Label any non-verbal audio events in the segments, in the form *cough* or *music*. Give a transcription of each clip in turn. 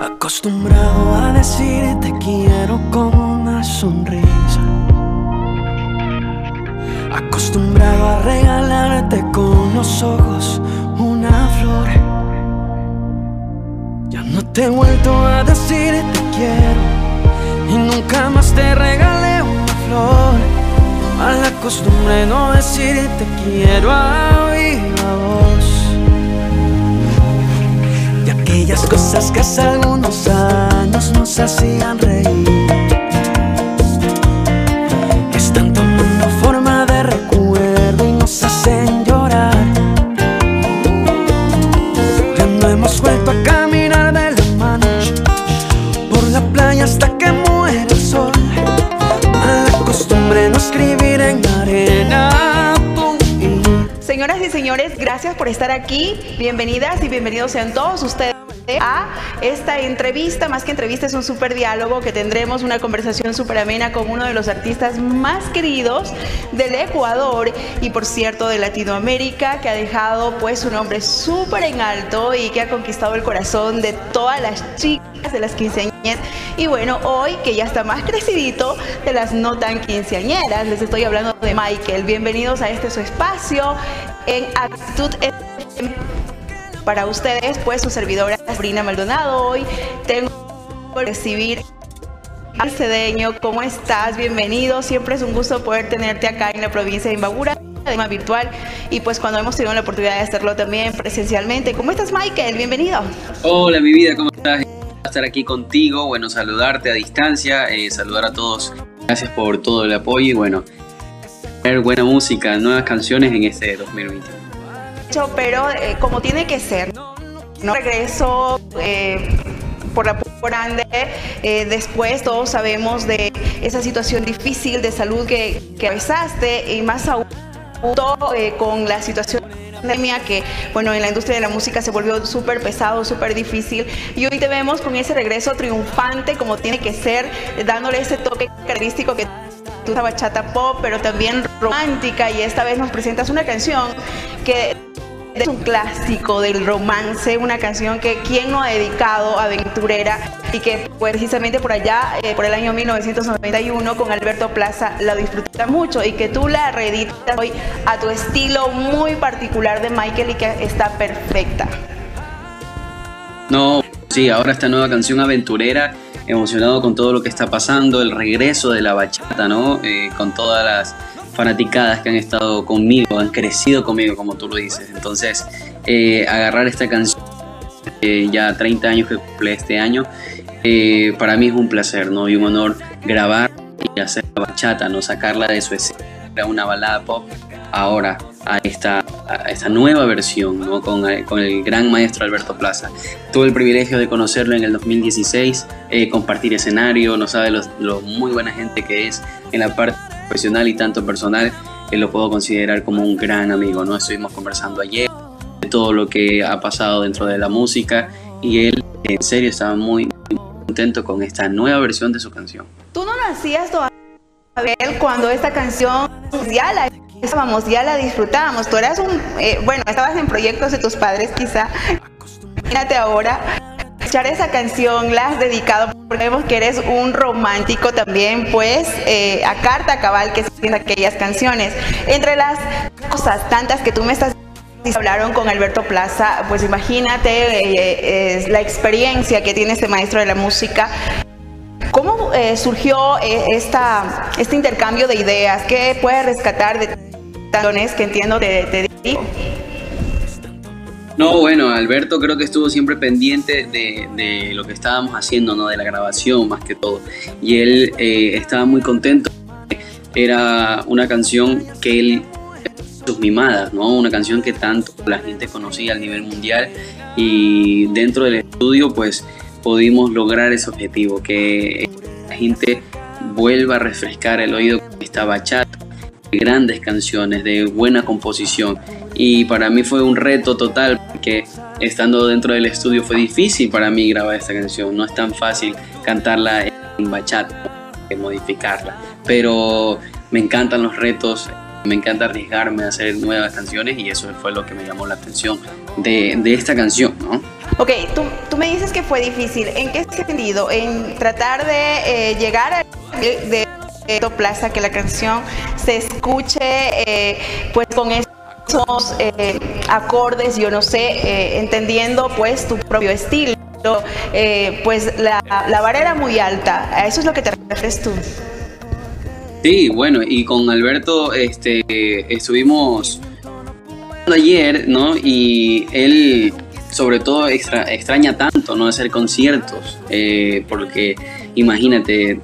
Acostumbrado a decir te quiero con una sonrisa. Acostumbrado a regalarte con los ojos una flor. Ya no te he vuelto a decir te quiero y nunca más te regalé una flor. A la costumbre no decir te quiero a aquellas cosas que hace algunos años nos hacían reír. Están tomando forma de recuerdo y nos hacen llorar. Ya no hemos vuelto a caminar de la mano por la playa hasta que muere el sol. A la costumbre no escribir en arena. Señoras y señores, gracias por estar aquí. Bienvenidas y bienvenidos sean todos ustedes a esta entrevista. Más que entrevista, es un súper diálogo que tendremos una conversación súper amena con uno de los artistas más queridos del Ecuador y, por cierto, de Latinoamérica, que ha dejado pues su nombre súper en alto y que ha conquistado el corazón de todas las chicas, de las quinceañeras. Y bueno, hoy que ya está más crecidito, de las no tan quinceañeras, les estoy hablando de Michael. Bienvenidos a este su espacio en Actitud. Para ustedes, pues su servidora Sabrina Maldonado. Hoy tengo que recibir al cedeño. ¿Cómo estás? Bienvenido. Siempre es un gusto poder tenerte acá en la provincia de Imbabura de forma virtual y pues cuando hemos tenido la oportunidad de hacerlo también presencialmente. ¿Cómo estás Michael? Bienvenido. Hola, mi vida, ¿cómo estás? Estar aquí contigo, bueno, saludarte a distancia, eh, saludar a todos. Gracias por todo el apoyo y bueno, buena música, nuevas canciones en este 2021. Hecho, Pero eh, como tiene que ser, no regreso eh, por la grande. Eh, después todos sabemos de esa situación difícil de salud que, que atravesaste y más aún eh, con la situación de pandemia que bueno en la industria de la música se volvió súper pesado, súper difícil y hoy te vemos con ese regreso triunfante como tiene que ser, dándole ese toque característico que tú bachata pop, pero también romántica y esta vez nos presentas una canción que es un clásico del romance, una canción que quién no ha dedicado aventurera y que pues, precisamente por allá, eh, por el año 1991 con Alberto Plaza la disfruta mucho y que tú la reeditas hoy a tu estilo muy particular de Michael y que está perfecta. No, sí, ahora esta nueva canción aventurera, emocionado con todo lo que está pasando, el regreso de la bachata, ¿no? Eh, con todas las fanaticadas que han estado conmigo, han crecido conmigo, como tú lo dices. Entonces, eh, agarrar esta canción, eh, ya 30 años que cumple este año, eh, para mí es un placer, ¿no? Y un honor grabar y hacer la bachata, ¿no? Sacarla de su esencia, una balada pop, ahora a esta, a esta nueva versión, ¿no? Con, eh, con el gran maestro Alberto Plaza. Tuve el privilegio de conocerlo en el 2016, eh, compartir escenario, no sabe lo, lo muy buena gente que es en la parte profesional y tanto personal, que lo puedo considerar como un gran amigo, ¿no? Estuvimos conversando ayer de todo lo que ha pasado dentro de la música y él en serio estaba muy, muy contento con esta nueva versión de su canción. Tú no nacías todavía cuando esta canción ya la estábamos, ya la disfrutábamos. Tú eras un, eh, bueno, estabas en proyectos de tus padres quizá. Imagínate ahora escuchar esa canción, la has dedicado, porque vemos que eres un romántico también, pues, eh, a carta cabal que siguen aquellas canciones. Entre las cosas tantas que tú me estás hablaron con Alberto Plaza, pues imagínate eh, eh, la experiencia que tiene este maestro de la música. ¿Cómo eh, surgió esta, este intercambio de ideas? ¿Qué puedes rescatar de canciones que entiendo te, te? No, bueno, Alberto creo que estuvo siempre pendiente de, de lo que estábamos haciendo, ¿no? De la grabación más que todo. Y él eh, estaba muy contento. Era una canción que él sus mimadas, ¿no? Una canción que tanto la gente conocía a nivel mundial y dentro del estudio pues pudimos lograr ese objetivo, que la gente vuelva a refrescar el oído con esta bachata, de grandes canciones, de buena composición y para mí fue un reto total porque estando dentro del estudio fue difícil para mí grabar esta canción, no es tan fácil cantarla en bachata, modificarla, pero me encantan los retos, me encanta arriesgarme a hacer nuevas canciones y eso fue lo que me llamó la atención de, de esta canción, ¿no? Ok, tú, tú, me dices que fue difícil. ¿En qué sentido? En tratar de eh, llegar a de, Plaza, que la canción se escuche eh, pues con eh, acordes, yo no sé, entendiendo pues tu propio estilo. pues la, la era muy alta. A eso es lo que te refieres tú. Sí, bueno, y con Alberto este, estuvimos ayer, ¿no? Y él sobre todo extraña tanto no hacer conciertos, eh, porque imagínate,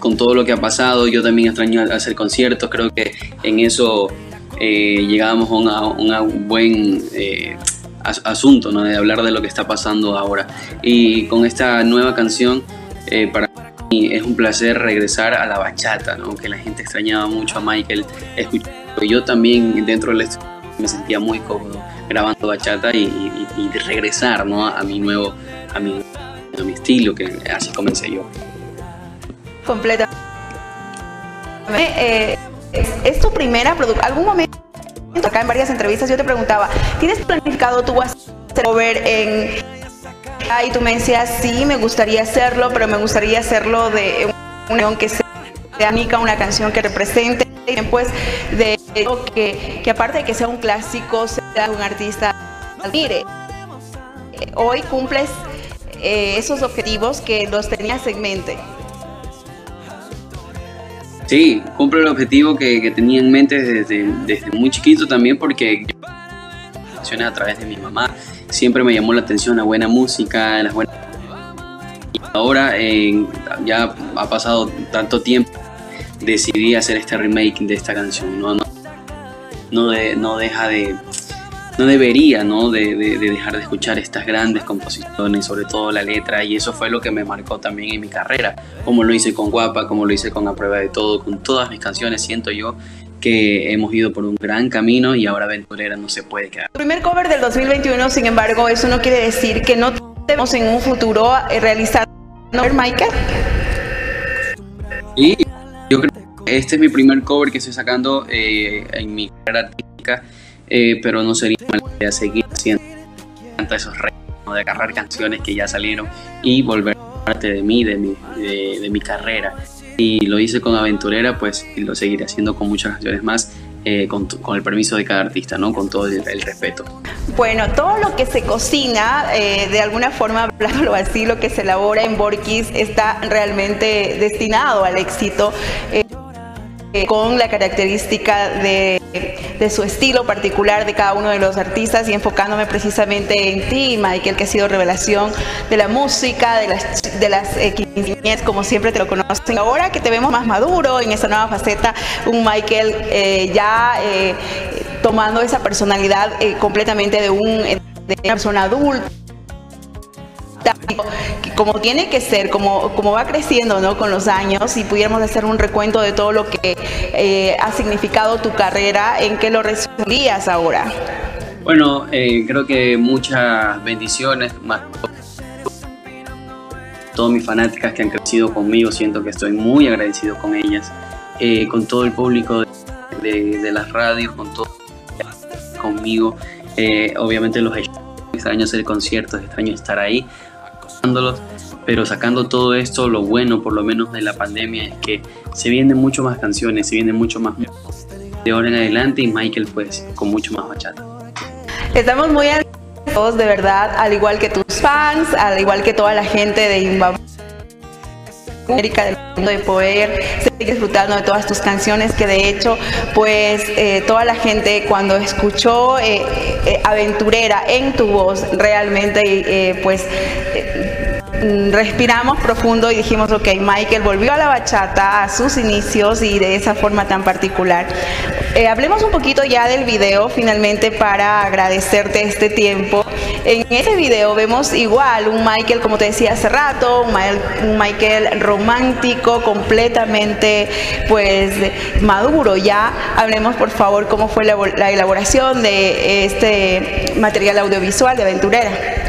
con todo lo que ha pasado, yo también extraño hacer conciertos, creo que en eso eh, llegábamos a un buen eh, asunto, ¿no? de hablar de lo que está pasando ahora. Y con esta nueva canción, para mí es un placer regresar a la bachata, ¿no? que la gente extrañaba mucho a Michael, yo también dentro del estudio me sentía muy cómodo grabando bachata y, regresar ¿no? a mi nuevo, a mi, a mi estilo, que así comencé yo. Completa. Eh, es, tu primera producción. Algún momento acá en varias entrevistas yo te preguntaba, ¿tienes planificado tú hacer ver en y tú me decías, sí, me gustaría hacerlo, pero me gustaría hacerlo de una que sea única, una canción que represente, pues de que, que aparte de que sea un clásico, sea un artista mire Hoy cumples eh, esos objetivos que los tenías en mente. Sí, cumple el objetivo que, tenía en mente desde, desde, muy chiquito también porque yo a través de mi mamá siempre me llamó la atención la buena música, las buenas... Y ahora ya ha pasado tanto tiempo, decidí hacer este remake de esta canción. No, no, no, no deja de, no debería ¿no? De, dejar de escuchar estas grandes composiciones, sobre todo la letra, y eso fue lo que me marcó también en mi carrera, como lo hice con Guapa, como lo hice con A Prueba de Todo, con todas mis canciones, siento yo que hemos ido por un gran camino y ahora Aventurera no se puede quedar. El primer cover del 2021, sin embargo, eso no quiere decir que no tenemos en un futuro eh, realizar ¿no, Michael? Sí, yo creo que este es mi primer cover que estoy sacando eh, en mi carrera artística eh, pero no sería mala idea seguir haciendo esos retos de agarrar canciones que ya salieron y volver parte de mí, de mi, de, mi carrera. Y lo hice con Aventurera, pues lo seguiré haciendo con muchas canciones más. Eh, con, con, el permiso de cada artista, ¿no? Con todo el, respeto. Bueno, todo lo que se cocina, eh, de alguna forma, *laughs* hablándolo así, lo que se elabora en Borkis está realmente destinado al éxito. Con la característica de su estilo particular de cada uno de los artistas y enfocándome precisamente en ti, Michael, que ha sido revelación de la música, de las, de las eh, como siempre te lo conocen. Ahora que te vemos más maduro en esta nueva faceta, un Michael eh, ya eh, tomando esa personalidad completamente de, un, de una persona adulta como tiene que ser, como, como va creciendo ¿no? con los años, si pudiéramos hacer un recuento de todo lo que eh, ha significado tu carrera, ¿en qué lo resumirías ahora? Bueno, eh, creo que muchas bendiciones, más mis fanáticas que han crecido conmigo, siento que estoy muy agradecido con ellas, eh, con todo el público de, las radios, con todo conmigo, obviamente los extraño hacer conciertos, extraño estar ahí, pero sacando todo esto, lo bueno por lo menos de la pandemia es que se vienen mucho más canciones, se vienen mucho más de ahora en adelante y Michael pues con mucho más bachata. Estamos muy todos de verdad, al igual que tus fans, al igual que toda la gente de América del mundo de poder seguir disfrutando de todas tus canciones que de hecho pues eh, toda la gente cuando escuchó eh, eh, aventurera en tu voz realmente pues respiramos profundo y dijimos, ok, Michael volvió a la bachata, a sus inicios y de esa forma tan particular. Eh, hablemos un poquito ya del video finalmente para agradecerte este tiempo. En este video vemos igual un Michael, como te decía hace rato, un Michael romántico, completamente pues maduro. Ya hablemos por favor cómo fue la elaboración de este material audiovisual de Aventurera.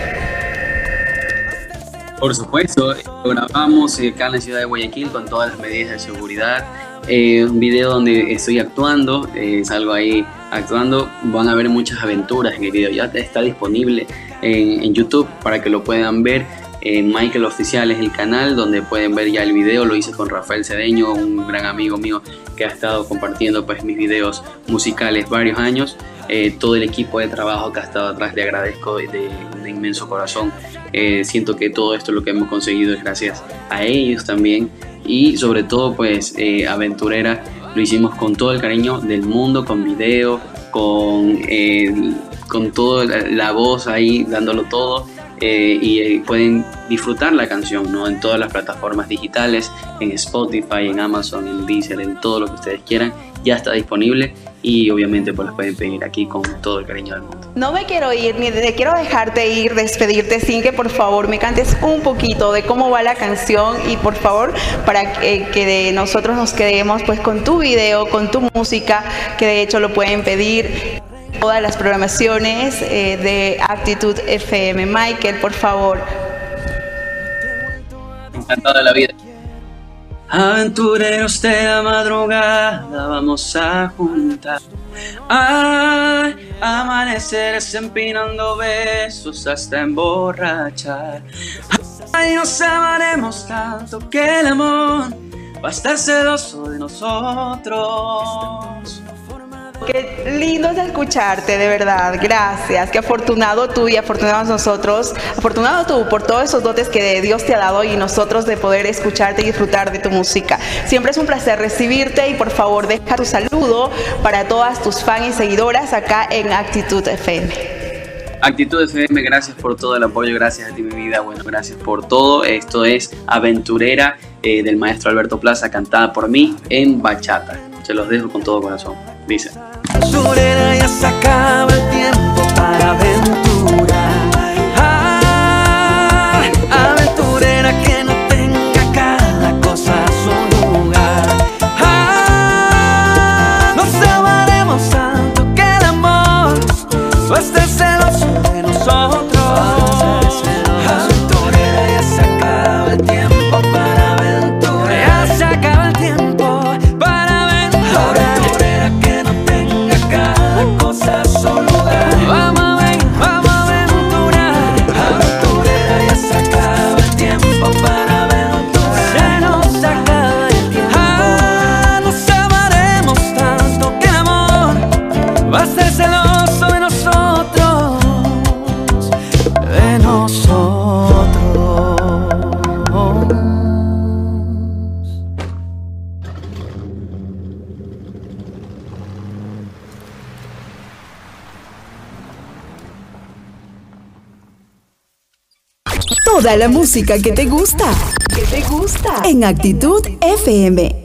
Por supuesto, grabamos acá en la ciudad de Guayaquil con todas las medidas de seguridad. Eh, un video donde estoy actuando, eh, salgo ahí actuando. Van a ver muchas aventuras en el video. Ya está disponible en, YouTube para que lo puedan ver. Michael Oficial es el canal donde pueden ver ya el video. Lo hice con Rafael Cedeño, un gran amigo mío que ha estado compartiendo pues mis videos musicales varios años. Eh, todo el equipo de trabajo que ha estado atrás, le agradezco de, de inmenso corazón. Eh, siento que todo esto lo que hemos conseguido es gracias a ellos también y sobre todo pues eh, Aventurera lo hicimos con todo el cariño del mundo, con video, con, con toda la, voz ahí dándolo todo y pueden disfrutar la canción ¿no? en todas las plataformas digitales, en Spotify, en Amazon, en Deezer, en todo lo que ustedes quieran, ya está disponible y obviamente pues las pueden pedir aquí con todo el cariño del mundo. No me quiero ir, ni de, quiero dejarte ir, despedirte sin que por favor me cantes un poquito de cómo va la canción y por favor para que, que nosotros nos quedemos pues con tu video, con tu música, que de hecho lo pueden pedir todas las programaciones eh, de Actitud FM. Michael, por favor. Encantado de la vida. Aventureros de la madrugada vamos a juntar. Ay, amaneceres empinando besos hasta emborrachar. Ay, nos amaremos tanto que el amor va a estar celoso de nosotros. Qué lindo es escucharte, de verdad. Gracias. Qué afortunado tú y afortunados nosotros. Afortunado tú por todos esos dotes que Dios te ha dado y nosotros de poder escucharte y disfrutar de tu música. Siempre es un placer recibirte y por favor deja tu saludo para todas tus fans y seguidoras acá en Actitud FM. Actitud FM, gracias por todo el apoyo, gracias a ti mi vida, bueno, gracias por todo. Esto es Aventurera eh, del maestro Alberto Plaza, cantada por mí en bachata. Se los dejo con todo corazón. Dice. Toda la música que te gusta. Que te gusta. En Actitud FM.